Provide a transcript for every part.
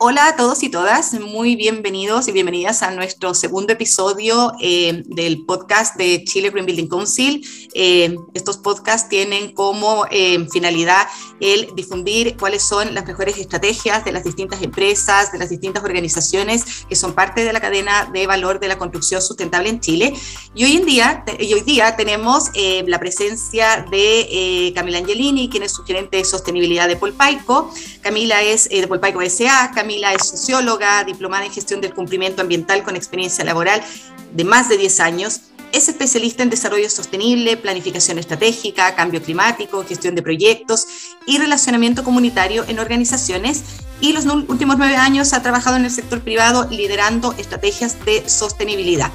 Hola a todos y todas, muy bienvenidos y bienvenidas a nuestro segundo episodio eh, del podcast de Chile Green Building Council. Eh, estos podcasts tienen como eh, finalidad el difundir cuáles son las mejores estrategias de las distintas empresas, de las distintas organizaciones que son parte de la cadena de valor de la construcción sustentable en Chile. Y hoy en día, y hoy día tenemos la presencia de Camila Angelini, quien es su gerente de sostenibilidad de Polpaico. Camila es de Polpaico S.A., Camila es socióloga, diplomada en gestión del cumplimiento ambiental con experiencia laboral de más de 10 años. Es especialista en desarrollo sostenible, planificación estratégica, cambio climático, gestión de proyectos y relacionamiento comunitario en organizaciones. Y los últimos nueve años ha trabajado en el sector privado liderando estrategias de sostenibilidad.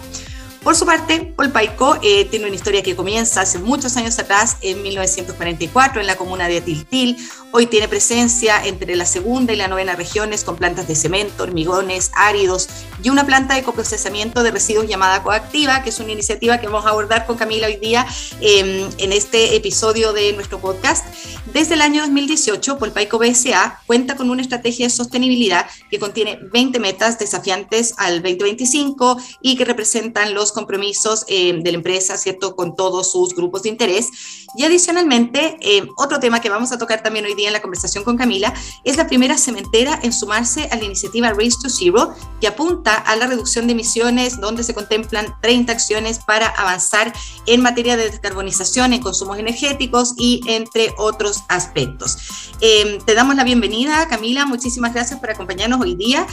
Por su parte, Polpaico eh, tiene una historia que comienza hace muchos años atrás, en 1944, en la comuna de Tiltil. Hoy tiene presencia entre la segunda y la novena regiones con plantas de cemento, hormigones, áridos y una planta de coprocesamiento de residuos llamada Coactiva, que es una iniciativa que vamos a abordar con Camila hoy día em, en este episodio de nuestro podcast. Desde el año 2018, Polpaico BSA cuenta con una estrategia de sostenibilidad que contiene 20 metas desafiantes al 2025 y que representan los compromisos eh, de la empresa, ¿cierto?, con todos sus grupos de interés. Y adicionalmente, eh, otro tema que vamos a tocar también hoy día en la conversación con Camila es la primera cementera en sumarse a la iniciativa Race to Zero, que apunta a la reducción de emisiones, donde se contemplan 30 acciones para avanzar en materia de descarbonización, en consumos energéticos y entre otros aspectos. Eh, te damos la bienvenida, Camila, muchísimas gracias por acompañarnos hoy día.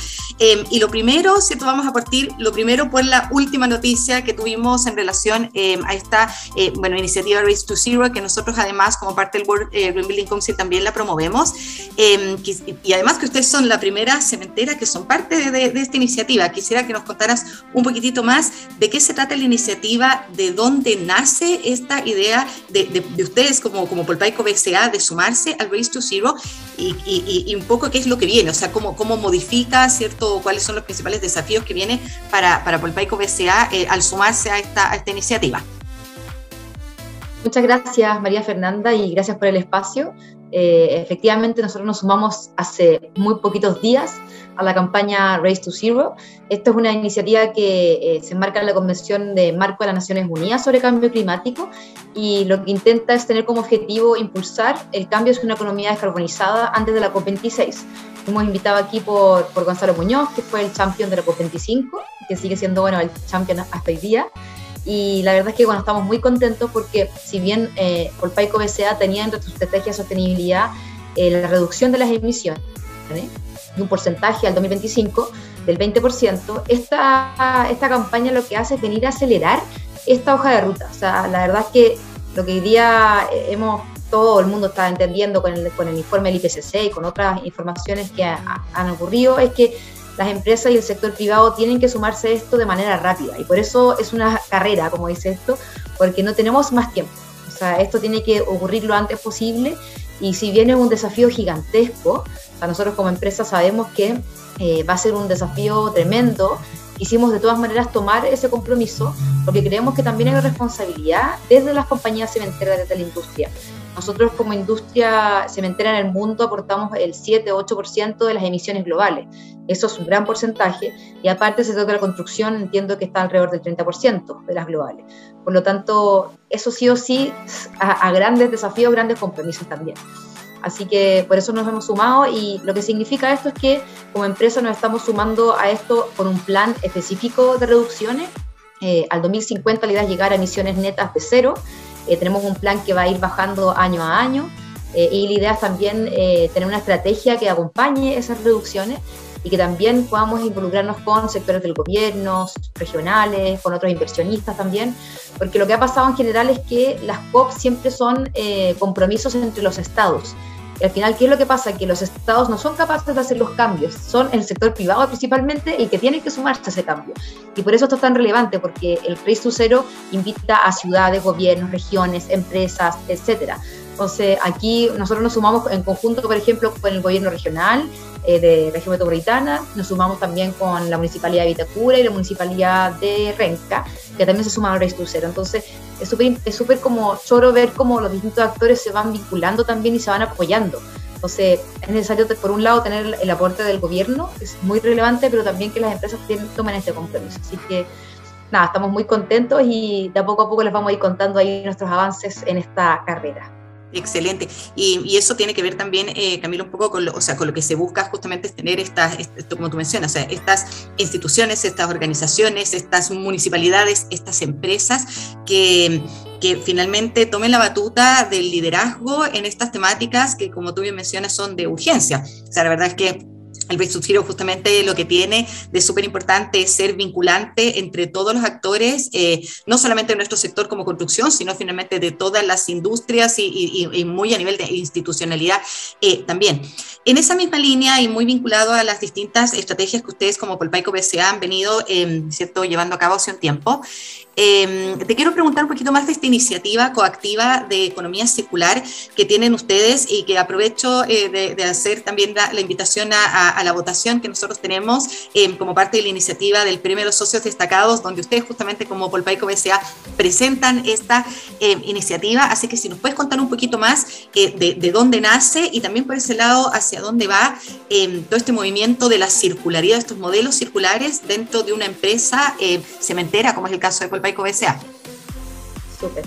y lo primero, ¿cierto? Vamos a partir, lo primero por la última noticia que tuvimos en relación eh, a esta eh, bueno, iniciativa Race to Zero, que nosotros además como parte del World eh, Green Building Council también la promovemos. Em, y además que ustedes son la primera cementera que son parte de, esta iniciativa. Quisiera que nos contaras un poquitito más de qué se trata la iniciativa, de dónde nace esta idea de, de, ustedes como, como Polpaico BCA de sumarse al Race to Zero y, y, un poco qué es lo que viene, o sea, cómo, cómo modifica, ¿cierto? ¿Cuáles son los principales desafíos que vienen para, para Polpaico BCA al sumarse a esta, esta iniciativa. Muchas gracias María Fernanda y gracias por el espacio. Eh, efectivamente, nosotros nos sumamos hace muy poquitos días a la campaña Race to Zero. Esta es una iniciativa que eh, se enmarca en la Convención de Marco de las Naciones Unidas sobre Cambio Climático y lo que intenta es tener como objetivo impulsar el cambio hacia una economía descarbonizada antes de la COP26. Hemos invitado aquí por, por Gonzalo Muñoz, que fue el champion de la COP25, que sigue siendo bueno el champion hasta hoy día. Y la verdad es que bueno, estamos muy contentos porque si bien eh, Polpaico BCA tenía entre su estrategia de sostenibilidad eh, la reducción de las emisiones de un porcentaje al 2025 del 20%, esta, esta campaña lo que hace es venir a acelerar esta hoja de ruta. O sea, la verdad es que lo que hoy día eh, hemos todo el mundo está entendiendo con el, con el informe del IPCC y con otras informaciones que han ocurrido, es que las empresas y el sector privado tienen que sumarse a esto de manera rápida. Y por eso es una carrera, como dice esto, porque no tenemos más tiempo. O sea, esto tiene que ocurrir lo antes posible. Y si bien es un desafío gigantesco, o nosotros como empresa sabemos que eh, va a ser un desafío tremendo, quisimos de todas maneras tomar ese compromiso porque creemos que también hay responsabilidad desde las compañías cementeras, desde la industria. Nosotros como industria cementera en el mundo aportamos el 7-8% de las emisiones globales. Eso es un gran porcentaje y aparte se toca la construcción, entiendo que está alrededor del 30% de las globales. Por lo tanto, eso sí o sí a, a grandes desafíos, grandes compromisos también. Así que por eso nos hemos sumado y lo que significa esto es que como empresa nos estamos sumando a esto con un plan específico de reducciones. Eh, al 2050 la idea es llegar a emisiones netas de cero eh, tenemos un plan que va a ir bajando año a año eh, y la idea es también eh, tener una estrategia que acompañe esas reducciones y que también podamos involucrarnos con sectores del gobierno, regionales, con otros inversionistas también, porque lo que ha pasado en general es que las COP siempre son compromisos entre los estados y al final, ¿qué es lo que pasa? Que los estados no son capaces de hacer los cambios, son el sector privado principalmente el que tiene que sumarse a ese cambio. Y por eso esto es tan relevante, porque el Race to Zero invita a ciudades, gobiernos, regiones, empresas, etcétera. Entonces, aquí nosotros nos sumamos en conjunto, por ejemplo, con el gobierno regional eh, de región metropolitana, nos sumamos también con la municipalidad de Vitacura y la municipalidad de Renca, que también se Race to Zero. Entonces, es súper es súper como choro ver cómo los distintos actores se van vinculando también y se van apoyando. Entonces, es necesario, por un lado, tener el aporte del gobierno, que es muy relevante, pero también que las empresas tomen este compromiso. Así que, nada, estamos muy contentos y de a poco a poco les vamos a ir contando ahí nuestros avances en esta carrera. Excelente. Y, eso tiene que ver también, eh, Camilo, un poco con lo, o sea, con lo que se busca justamente es tener estas, como tú mencionas, o sea, estas instituciones, estas organizaciones, estas municipalidades, estas empresas que, que finalmente tomen la batuta del liderazgo en estas temáticas que, como tú bien mencionas, son de urgencia. O sea, la verdad es que el Base justamente lo que tiene de súper importante es ser vinculante entre todos los actores, eh, no solamente de nuestro sector como construcción, sino finalmente de todas las industrias y, muy a nivel de institucionalidad eh, también. En esa misma línea y muy vinculado a las distintas estrategias que ustedes como Polpaico BCA han venido em, ¿cierto? llevando a cabo hace un tiempo, Em, te quiero preguntar un poquito más de esta iniciativa coactiva de economía circular que tienen ustedes y que aprovecho eh, de, hacer también la, invitación a, la votación que nosotros tenemos em, como parte de la iniciativa del Premio de los Socios Destacados, donde ustedes justamente como Polpaico BCA presentan esta em, iniciativa. Así que si nos puedes contar un poquito más eh, de, de, dónde nace y también por ese lado hacia dónde va todo este movimiento de la circularidad, de estos modelos circulares dentro de una empresa cementera, como es el caso de Polpaico Polpaico BCA. Súper.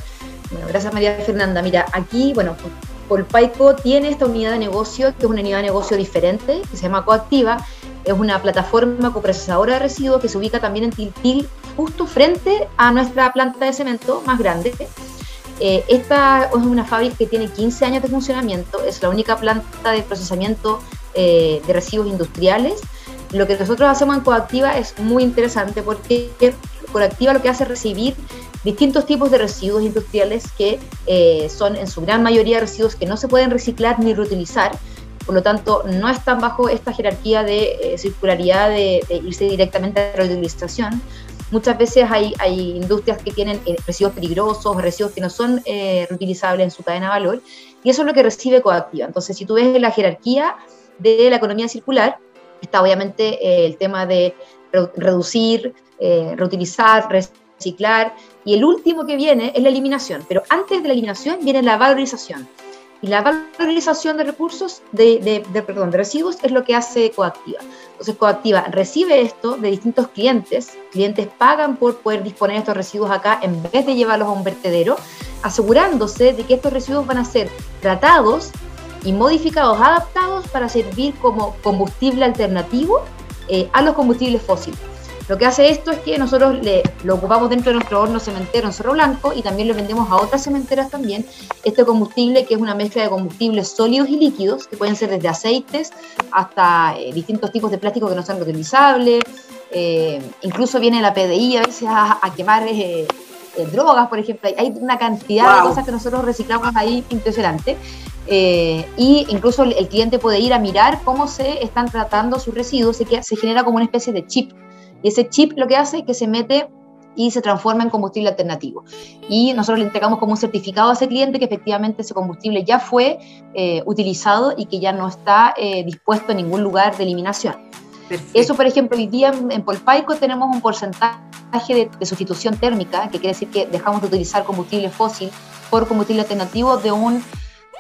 Bueno, gracias María Fernanda. Mira, aquí, bueno, Polpaico tiene esta unidad de negocio, que es una unidad de negocio diferente, que se llama Coactiva. Es una plataforma coprocesadora de residuos que se ubica también en Tiltil, justo frente a nuestra planta de cemento más grande. Eh, esta es una fábrica que tiene 15 años de funcionamiento, es la única planta de procesamiento eh, de residuos industriales. Lo que nosotros hacemos en Coactiva es muy interesante porque Coactiva lo que hace es recibir distintos tipos de residuos industriales que eh, son en su gran mayoría residuos que no se pueden reciclar ni reutilizar, por lo tanto no están bajo esta jerarquía de eh, circularidad de, irse directamente a la reutilización. Muchas veces hay, hay industrias que tienen eh, residuos peligrosos, residuos que no son reutilizables en su cadena de valor, y eso es lo que recibe Coactiva. Entonces, si tú ves la jerarquía de la economía circular, está obviamente el tema de reducir, eh, reutilizar, reciclar. Y el último que viene es la eliminación. Pero antes de la eliminación viene la valorización. Y la valorización de recursos, de, perdón, de residuos, es lo que hace Coactiva. Entonces, Coactiva recibe esto de distintos clientes. Clientes pagan por poder disponer de estos residuos acá en vez de llevarlos a un vertedero, asegurándose de que estos residuos van a ser tratados y modificados, adaptados para servir como combustible alternativo eh, a los combustibles fósiles. Lo que hace esto es que nosotros le, lo ocupamos dentro de nuestro horno cementero en Cerro Blanco y también lo vendemos a otras cementeras también. Este combustible que es una mezcla de combustibles sólidos y líquidos, que pueden ser desde aceites hasta eh, distintos tipos de plástico que no son reutilizables. Eh, incluso viene la PDI a veces a, quemar eh, drogas, por ejemplo. Hay una cantidad de cosas que nosotros reciclamos ahí impresionante. y incluso el, cliente puede ir a mirar cómo se están tratando sus residuos que se genera como una especie de chip y ese chip lo que hace es que se mete y se transforma en combustible alternativo. Y nosotros le entregamos como un certificado a ese cliente que efectivamente ese combustible ya fue eh, utilizado y que ya no está eh, dispuesto en ningún lugar de eliminación. Eso, por ejemplo, hoy día en, Polpaico tenemos un porcentaje de, sustitución térmica, que quiere decir que dejamos de utilizar combustible fósil por combustible alternativo de un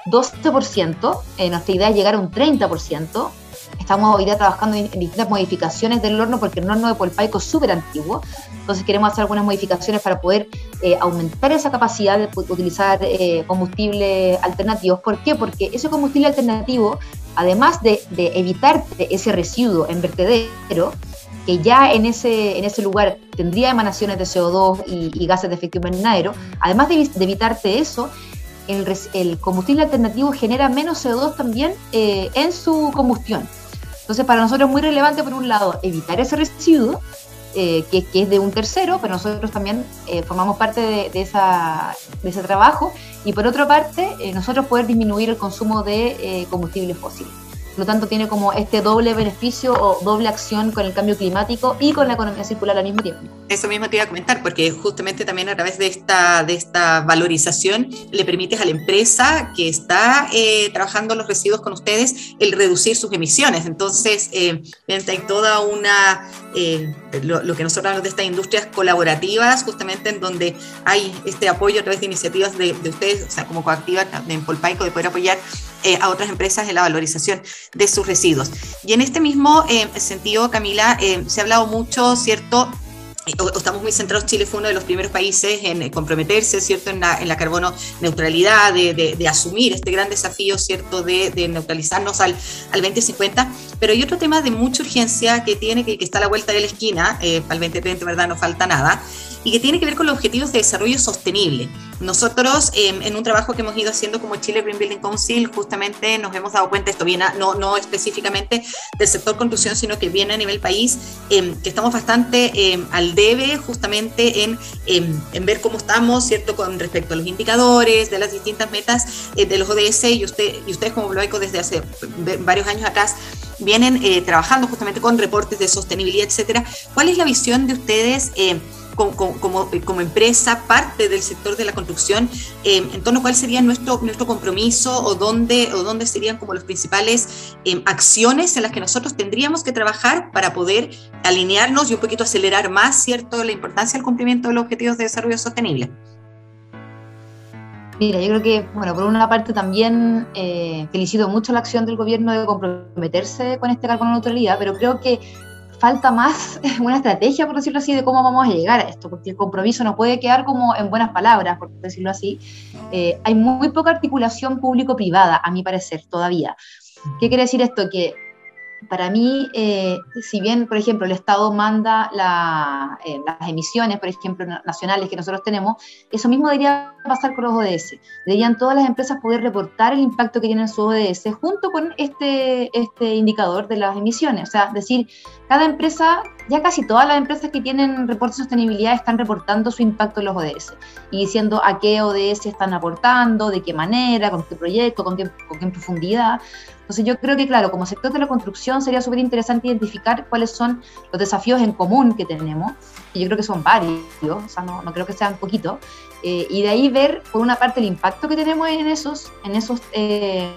12%. Eh, nuestra idea es llegar a un 30%. Estamos hoy día trabajando en, distintas modificaciones del horno porque el horno de Polpaico es súper antiguo. Entonces queremos hacer algunas modificaciones para poder eh, aumentar esa capacidad de utilizar eh, combustibles alternativos. ¿Por qué? Porque ese combustible alternativo, además de, evitar ese residuo en vertedero, que ya en ese, en ese lugar tendría emanaciones de CO2 y, gases de efecto invernadero, además de, evitarte eso, el, combustible alternativo genera menos CO2 también eh, en su combustión. Entonces, para nosotros es muy relevante, por un lado, evitar ese residuo, eh, que, es de un tercero, pero nosotros también eh, formamos parte de, esa, de, ese trabajo, y por otra parte, eh, nosotros poder disminuir el consumo de combustibles fósiles. Por lo tanto, tiene como este doble beneficio o doble acción con el cambio climático y con la economía circular al mismo tiempo. Eso mismo te iba a comentar, porque justamente también a través de esta, de esta valorización le permites a la empresa que está eh, trabajando los residuos con ustedes el reducir sus emisiones. Entonces, eh, hay toda una, eh, lo, que nosotros hablamos de estas industrias colaborativas, justamente en donde hay este apoyo a través de iniciativas de, de ustedes, o sea, como coactiva en Polpaico, de poder apoyar eh, a otras empresas en la valorización de sus residuos. Y en este mismo eh, sentido, Camila, eh, se ha hablado mucho, ¿cierto? estamos muy centrados, Chile fue uno de los primeros países en comprometerse, ¿cierto?, en la, en la carbono neutralidad, de, de, asumir este gran desafío, ¿cierto?, de, de neutralizarnos al, al, 2050. Pero hay otro tema de mucha urgencia que tiene, que, que está a la vuelta de la esquina, eh, el 2030, ¿verdad?, no falta nada, y que tiene que ver con los objetivos de desarrollo sostenible. Nosotros, eh, en un trabajo que hemos ido haciendo como Chile Green Building Council, justamente nos hemos dado cuenta, esto viene no, no específicamente del sector construcción, sino que viene a nivel país, eh, que estamos bastante eh, al debe justamente en, en, ver cómo estamos, ¿cierto?, con respecto a los indicadores, de las distintas metas de los ODS, y, usted, y ustedes como Bloico desde hace varios años acá vienen trabajando justamente con reportes de sostenibilidad, etcétera. ¿Cuál es la visión de ustedes? Como, como, empresa, parte del sector de la construcción, eh, en torno a cuál sería nuestro, nuestro compromiso o dónde, o dónde serían como las principales eh, acciones en las que nosotros tendríamos que trabajar para poder alinearnos y un poquito acelerar más, ¿cierto?, la importancia del cumplimiento de los objetivos de desarrollo sostenible. Mira, yo creo que, bueno, por una parte también eh, felicito mucho la acción del gobierno de comprometerse con este carbono neutralidad, pero creo que falta más una estrategia, por decirlo así, de cómo vamos a llegar a esto, porque el compromiso no puede quedar como en buenas palabras, por decirlo así. Eh, hay muy poca articulación público-privada, a mi parecer, todavía. ¿Qué quiere decir esto? Que para mí, eh, si bien, por ejemplo, el Estado manda eh, las emisiones, por ejemplo, nacionales que nosotros tenemos, eso mismo debería pasar con los ODS. Deberían todas las empresas poder reportar el impacto que tienen su ODS junto con este, este indicador de las emisiones. O sea, decir, cada empresa, ya casi todas las empresas que tienen reportes de sostenibilidad están reportando su impacto en los ODS y diciendo a qué ODS están aportando, de qué manera, con qué proyecto, con qué, con qué profundidad entonces yo creo que, claro, como sector de la construcción sería súper interesante identificar cuáles son los desafíos en común que tenemos, y yo creo que son varios, o sea, no, no creo que sean poquitos, eh, y de ahí ver, por una parte, el impacto que tenemos en esos, en esos eh,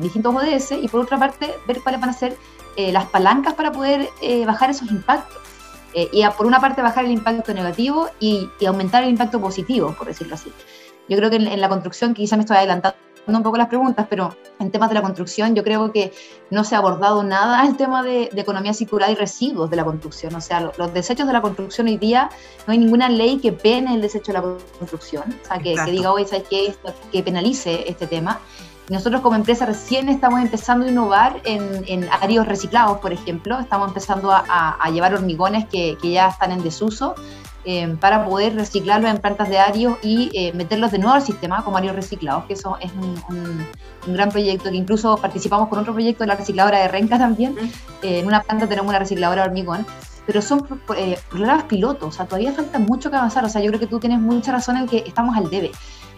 distintos ODS, y por otra parte, ver cuáles van a ser eh, las palancas para poder bajar esos impactos. y por una parte bajar el impacto negativo y, aumentar el impacto positivo, por decirlo así. Yo creo que en, en la construcción, quizá me estoy adelantando un poco las preguntas, pero en temas de la construcción yo creo que no se ha abordado nada el tema de, economía circular y residuos de la construcción. O sea, los, desechos de la construcción hoy día no hay ninguna ley que pene el desecho de la construcción, o sea, que, diga, hoy ¿sabes qué? Que penalice este tema. Nosotros como empresa recién estamos empezando a innovar en, en áreas reciclados, por ejemplo. Estamos empezando a, llevar hormigones que, que, ya están en desuso eh, para poder reciclarlos en plantas de arios y eh, meterlos de nuevo al sistema como arios reciclados, que eso es un, gran proyecto que incluso participamos con otro proyecto de la recicladora de Renca también. Eh, en una planta tenemos una recicladora de hormigón, pero son programas pilotos, o sea, todavía falta mucho que avanzar, o sea, yo creo que tú tienes mucha razón en que estamos al debe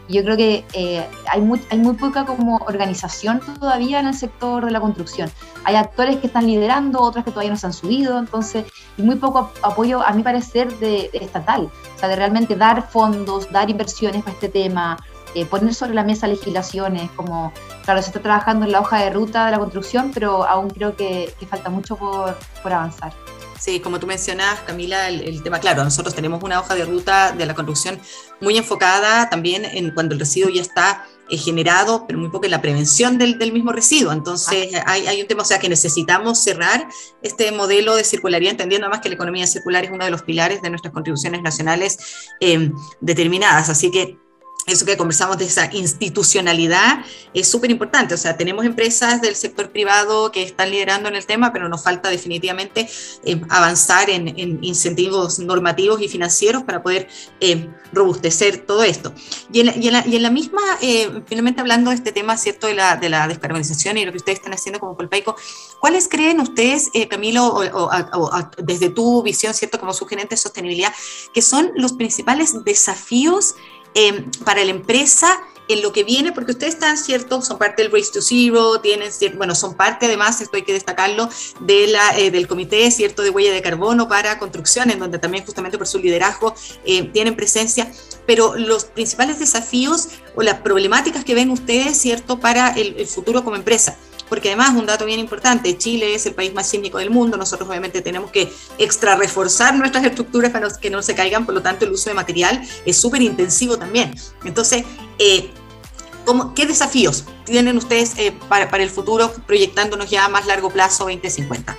yo creo que eh, hay, muy, hay muy poca como organización todavía en el sector de la construcción. Hay actores que están liderando, otros que todavía no se han subido, entonces, y muy poco apoyo, a mi parecer, de, estatal. O sea, de realmente dar fondos, dar inversiones para este tema, eh, poner sobre la mesa legislaciones, como, claro, se está trabajando en la hoja de ruta de la construcción, pero aún creo que, que falta mucho por, por avanzar. Sí, como tú mencionas, Camila, el, tema, claro, nosotros tenemos una hoja de ruta de la construcción muy enfocada también en cuando el residuo ya está eh, generado, pero muy poco en la prevención del, del mismo residuo. Entonces, hay, hay, un tema, o sea, que necesitamos cerrar este modelo de circularidad, entendiendo además que la economía circular es uno de los pilares de nuestras contribuciones nacionales eh, determinadas. Así que eso que conversamos de esa institucionalidad es súper importante. O sea, tenemos empresas del sector privado que están liderando en el tema, pero nos falta definitivamente eh, avanzar en, incentivos normativos y financieros para poder eh, robustecer todo esto. Y en la, misma, eh, finalmente hablando de este tema, ¿cierto?, de la, de la descarbonización y lo que ustedes están haciendo como Colpaico, ¿cuáles creen ustedes, Camilo, o, desde tu visión, ¿cierto?, como sugerente de sostenibilidad, que son los principales desafíos Em, para la empresa en lo que viene, porque ustedes están, ¿cierto? Son parte del Race to Zero, tienen, bueno, son parte además, esto hay que destacarlo, de la, eh, del comité, ¿cierto? De huella de carbono para construcción, en donde también justamente por su liderazgo eh, tienen presencia, pero los principales desafíos o las problemáticas que ven ustedes, ¿cierto? Para el futuro como empresa porque además un dato bien importante, Chile es el país más sísmico del mundo, nosotros obviamente tenemos que extra reforzar nuestras estructuras para que no se caigan, por lo tanto el uso de material es súper intensivo también. Entonces, eh, ¿cómo, ¿qué desafíos tienen ustedes para, para el futuro, proyectándonos ya a más largo plazo 2050?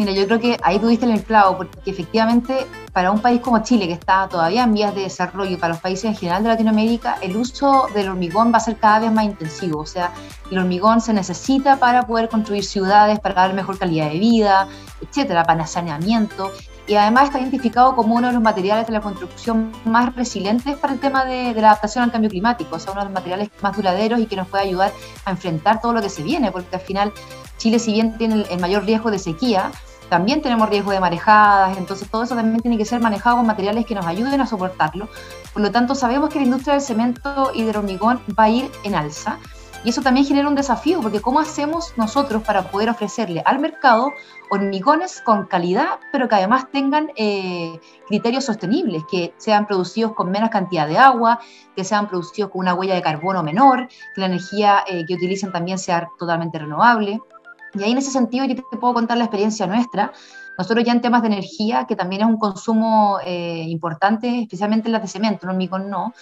Mira, yo creo que ahí tuviste el clavo, porque efectivamente para un país como Chile, que está todavía en vías de desarrollo, para los países en general de Latinoamérica, el uso del hormigón va a ser cada vez más intensivo. O sea, el hormigón se necesita para poder construir ciudades, para dar mejor calidad de vida, etcétera, para saneamiento. Y además está identificado como uno de los materiales de la construcción más resilientes para el tema de, de la adaptación al cambio climático. O sea, uno de los materiales más duraderos y que nos puede ayudar a enfrentar todo lo que se viene, porque al final Chile, si bien tiene el mayor riesgo de sequía, también tenemos riesgo de marejadas, entonces todo eso también tiene que ser manejado con materiales que nos ayuden a soportarlo. Por lo tanto, sabemos que la industria del cemento y del hormigón va a ir en alza. Y eso también genera un desafío, porque ¿cómo hacemos nosotros para poder ofrecerle al mercado hormigones con calidad, pero que además tengan eh, criterios sostenibles, que sean producidos con menos cantidad de agua, que sean producidos con una huella de carbono menor, que la energía eh, que utilicen también sea totalmente renovable? Y ahí en ese sentido yo te puedo contar la experiencia nuestra. Nosotros ya en temas de energía, que también es un consumo eh, importante, especialmente en las de cemento, no en no,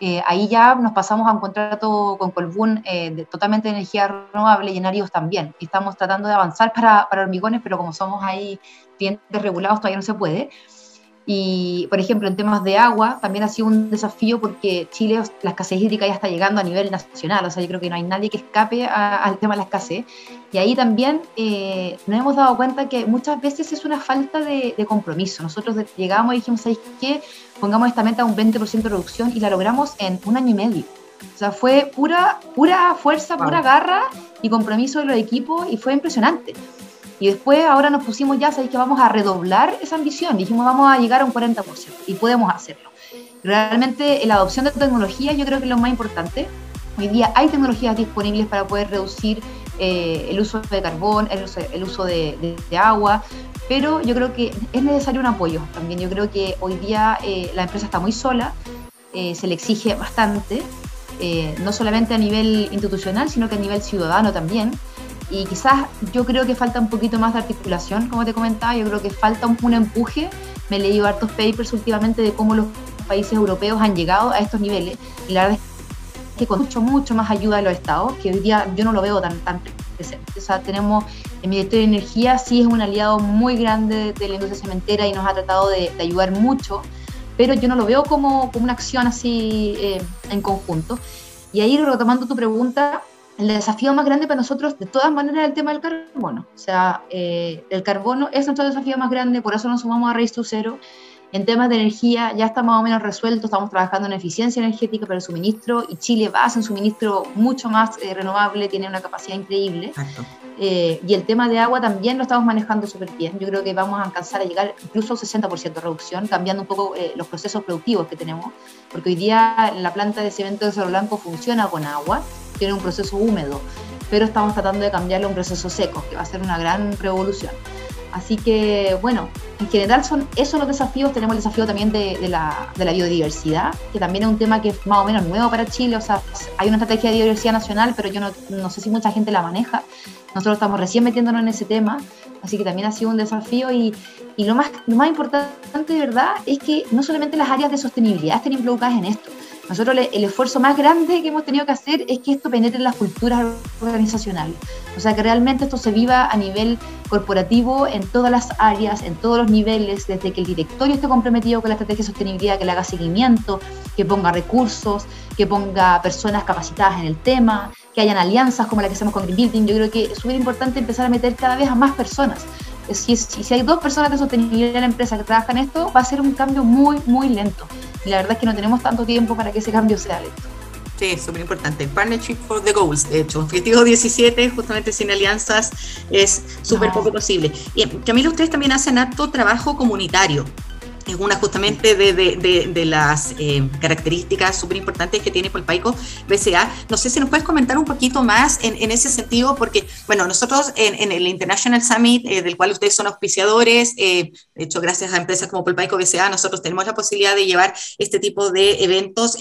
eh, ahí ya nos pasamos a un contrato con Colbún eh, de, totalmente de energía renovable y en Arios también. estamos tratando de avanzar para, para hormigones, pero como somos ahí clientes regulados todavía no se puede. Y, por ejemplo, en temas de agua también ha sido un desafío porque Chile, la escasez hídrica ya está llegando a nivel nacional, o sea, yo creo que no hay nadie que escape al tema de la escasez. Y ahí también eh, nos hemos dado cuenta que muchas veces es una falta de, compromiso. Nosotros llegamos y dijimos, ¿sabéis qué? Pongamos esta meta a un 20% de reducción y la logramos en un año y medio. O sea, fue pura, pura fuerza, pura garra y compromiso de los equipos y fue impresionante. Y después ahora nos pusimos ya, sabéis que vamos a redoblar esa ambición. Dijimos, vamos a llegar a un 40% y podemos hacerlo. Realmente la adopción de tecnología yo creo que es lo más importante. Hoy día hay tecnologías disponibles para poder reducir eh, el uso de carbón, el uso, de, agua, pero yo creo que es necesario un apoyo también. Yo creo que hoy día eh, la empresa está muy sola, eh, se le exige bastante, no solamente a nivel institucional, sino que a nivel ciudadano también. Y quizás yo creo que falta un poquito más de articulación, como te comentaba, yo creo que falta un, empuje. Me he leído hartos papers últimamente de cómo los países europeos han llegado a estos niveles y la verdad es que con mucho, mucho más ayuda de los estados, que hoy día yo no lo veo tan, tan presente. O sea, tenemos el Ministerio de Energía, sí es un aliado muy grande de la industria cementera y nos ha tratado de, ayudar mucho, pero yo no lo veo como, como una acción así eh, en conjunto. Y ahí retomando tu pregunta, el desafío más grande para nosotros, de todas maneras, es el tema del carbono. O sea, eh, el carbono es nuestro desafío más grande, por eso nos sumamos a Race to Zero. En temas de energía ya está más o menos resuelto, estamos trabajando en eficiencia energética para el suministro y Chile va a hacer un suministro mucho más eh, renovable, tiene una capacidad increíble. Eh, y el tema de agua también lo estamos manejando súper bien. Yo creo que vamos a alcanzar a llegar incluso a un 60% de reducción, cambiando un poco los procesos productivos que tenemos, porque hoy día la planta de cemento de Cerro Blanco funciona con agua tiene un proceso húmedo, pero estamos tratando de cambiarlo a un proceso seco, que va a ser una gran revolución. Así que, bueno, en general son esos los desafíos. Tenemos el desafío también de, la, de, la, biodiversidad, que también es un tema que es más o menos nuevo para Chile. O sea, hay una estrategia de biodiversidad nacional, pero yo no, no sé si mucha gente la maneja. Nosotros estamos recién metiéndonos en ese tema, así que también ha sido un desafío. Y, y lo, más, lo más importante de verdad es que no solamente las áreas de sostenibilidad estén involucradas en esto, nosotros el esfuerzo más grande que hemos tenido que hacer es que esto penetre en las culturas organizacionales. O sea, que realmente esto se viva a nivel corporativo en todas las áreas, en todos los niveles, desde que el directorio esté comprometido con la estrategia de sostenibilidad, que le haga seguimiento, que ponga recursos, que ponga personas capacitadas en el tema, que hayan alianzas como la que hacemos con Green Building. Yo creo que es súper importante empezar a meter cada vez a más personas si, si, hay dos personas de sostenibilidad en la empresa que trabajan esto, va a ser un cambio muy, muy lento. Y la verdad es que no tenemos tanto tiempo para que ese cambio sea lento. Sí, súper importante. Partnership for the Goals, de hecho. Objetivo 17, justamente sin alianzas, es súper poco posible. Y Camila, ustedes también hacen acto trabajo comunitario es una justamente de, las eh, características súper importantes que tiene Polpaico BCA. No sé si nos puedes comentar un poquito más en, ese sentido, porque, bueno, nosotros en, el International Summit, eh, del cual ustedes son auspiciadores, eh, de hecho, gracias a empresas como Polpaico BCA, nosotros tenemos la posibilidad de llevar este tipo de eventos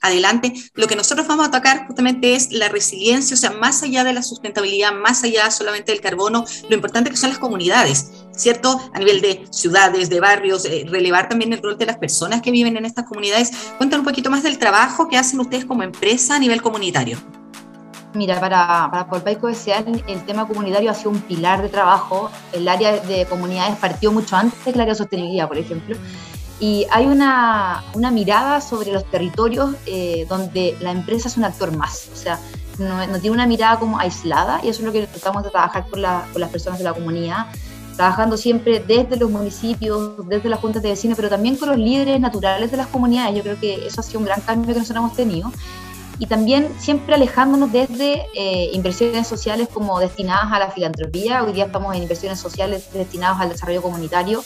adelante. Lo que nosotros vamos a tocar justamente es la resiliencia, o sea, más allá de la sustentabilidad, más allá solamente del carbono, lo importante que son las comunidades ¿cierto? A nivel de ciudades, de barrios, eh, relevar también el rol de las personas que viven en estas comunidades. Cuéntanos un poquito más del trabajo que hacen ustedes como empresa a nivel comunitario. Mira, para, para Polpaico S.A. el tema comunitario ha sido un pilar de trabajo. El área de comunidades partió mucho antes que el área de sostenibilidad, por ejemplo. Y hay una, una mirada sobre los territorios eh, donde la empresa es un actor más. O sea, no, no, tiene una mirada como aislada y eso es lo que tratamos de trabajar con, con las personas de la comunidad trabajando siempre desde los municipios, desde las juntas de vecinos, pero también con los líderes naturales de las comunidades. Yo creo que eso ha sido un gran cambio que nosotros hemos tenido y también siempre alejándonos desde eh, inversiones sociales como destinadas a la filantropía. Hoy día estamos en inversiones sociales destinadas al desarrollo comunitario,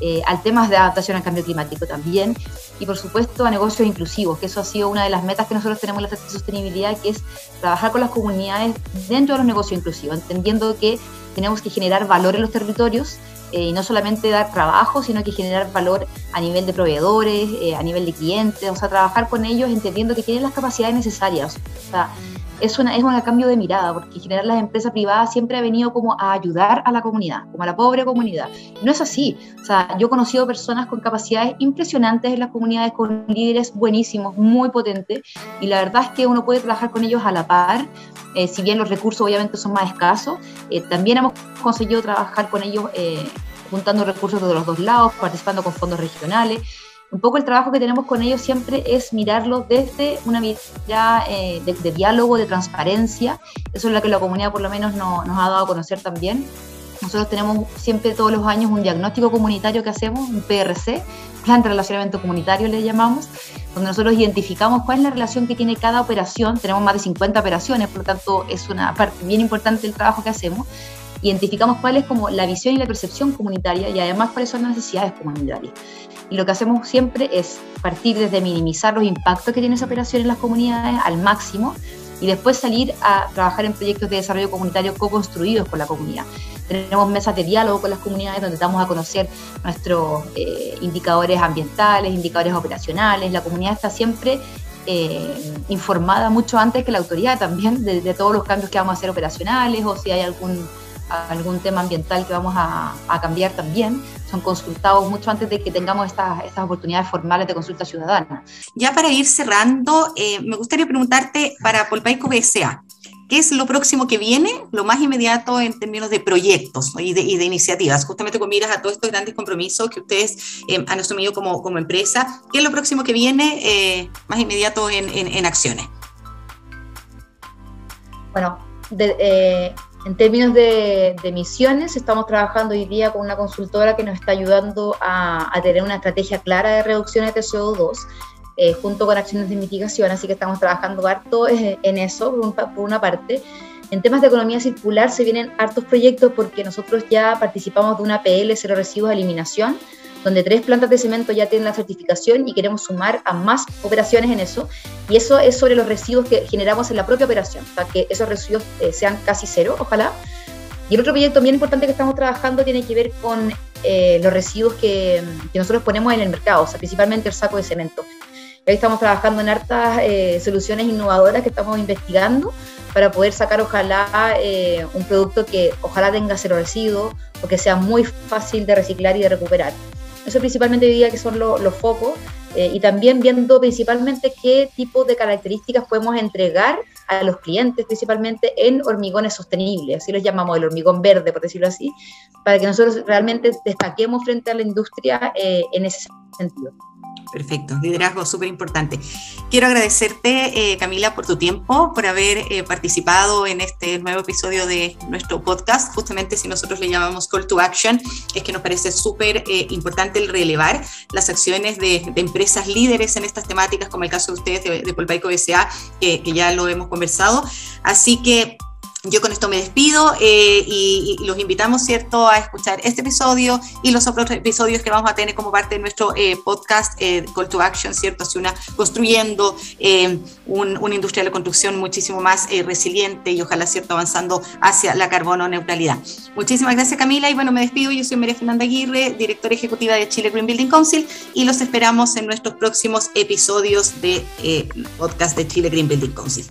eh, al tema de adaptación al cambio climático también, y por supuesto a negocios inclusivos, que eso ha sido una de las metas que nosotros tenemos en la sostenibilidad, que es trabajar con las comunidades dentro de los negocios inclusivos, entendiendo que tenemos que generar valor en los territorios eh, y no solamente dar trabajo, sino que generar valor a nivel de proveedores, eh, a nivel de clientes, o sea, trabajar con ellos entendiendo que tienen las capacidades necesarias. O sea, es, una, es un cambio de mirada, porque en general las empresas privadas siempre ha venido como a ayudar a la comunidad, como a la pobre comunidad. No es así. O sea, yo he conocido personas con capacidades impresionantes en las comunidades, con líderes buenísimos, muy potentes, y la verdad es que uno puede trabajar con ellos a la par, eh, si bien los recursos obviamente son más escasos, eh, también hemos conseguido trabajar con ellos eh, juntando recursos de los dos lados, participando con fondos regionales. Un poco el trabajo que tenemos con ellos siempre es mirarlos desde una mirada de, diálogo, de transparencia. Eso es lo que la comunidad por lo menos nos ha dado a conocer también. Nosotros tenemos siempre todos los años un diagnóstico comunitario que hacemos, un PRC, Plan de Relacionamiento Comunitario le llamamos, donde nosotros identificamos cuál es la relación que tiene cada operación. Tenemos más de 50 operaciones, por lo tanto es una parte bien importante del trabajo que hacemos. Identificamos cuál es como la visión y la percepción comunitaria y además cuáles son las necesidades comunitarias. Y lo que hacemos siempre es partir desde minimizar los impactos que tiene esa operación en las comunidades al máximo y después salir a trabajar en proyectos de desarrollo comunitario co-construidos con la comunidad. Tenemos mesas de diálogo con las comunidades donde damos a conocer nuestros eh, indicadores ambientales, indicadores operacionales. La comunidad está siempre eh, informada mucho antes que la autoridad también de, de, todos los cambios que vamos a hacer operacionales o si hay algún, algún tema ambiental que vamos a, a cambiar también. Son consultados mucho antes de que tengamos estas, estas oportunidades formales de consulta ciudadana. Ya para ir cerrando, eh, me gustaría preguntarte para Polpaico BSA. ¿Qué es lo próximo que viene, lo más inmediato en términos de proyectos y, de, y, de, iniciativas? Justamente con miras a todos estos grandes compromisos que ustedes eh, han asumido como, como, empresa. ¿Qué es lo próximo que viene eh, más inmediato en, en, en, acciones? Bueno, de, eh, en términos de, de, misiones, estamos trabajando hoy día con una consultora que nos está ayudando a, a tener una estrategia clara de reducciones de CO2 eh, junto con acciones de mitigación, así que estamos trabajando harto eh, en eso, por, un, por, una parte. En temas de economía circular se vienen hartos proyectos porque nosotros ya participamos de una PL Cero Residuos de Eliminación, donde tres plantas de cemento ya tienen la certificación y queremos sumar a más operaciones en eso. Y eso es sobre los residuos que generamos en la propia operación, para que esos residuos eh, sean casi cero, ojalá. Y el otro proyecto bien importante que estamos trabajando tiene que ver con eh, los residuos que, que, nosotros ponemos en el mercado, o sea, principalmente el saco de cemento. Hoy estamos trabajando en hartas eh, soluciones innovadoras que estamos investigando para poder sacar ojalá eh, un producto que ojalá tenga cero residuos o que sea muy fácil de reciclar y de recuperar. Eso principalmente diría que son lo, los focos eh, y también viendo principalmente qué tipo de características podemos entregar a los clientes, principalmente en hormigones sostenibles, así los llamamos el hormigón verde, por decirlo así, para que nosotros realmente destaquemos frente a la industria eh, en ese sentido. Perfecto, liderazgo súper importante. Quiero agradecerte, eh, Camila, por tu tiempo, por haber eh, participado en este nuevo episodio de nuestro podcast. Justamente si nosotros le llamamos Call to Action, es que nos parece súper eh, importante el relevar las acciones de, empresas líderes en estas temáticas, como el caso de ustedes de, de Polpaico S.A., que ya lo hemos conversado. Así que yo con esto me despido eh, y, los invitamos, ¿cierto?, a escuchar este episodio y los otros episodios que vamos a tener como parte de nuestro eh, podcast eh, Call to Action, ¿cierto?, hacia una, construyendo eh, un, una industria de la construcción muchísimo más resiliente y ojalá, ¿cierto?, avanzando hacia la carbono neutralidad. Muchísimas gracias, Camila, y bueno, me despido. Yo soy María Fernanda Aguirre, directora ejecutiva de Chile Green Building Council, y los esperamos en nuestros próximos episodios de podcast de Chile Green Building Council.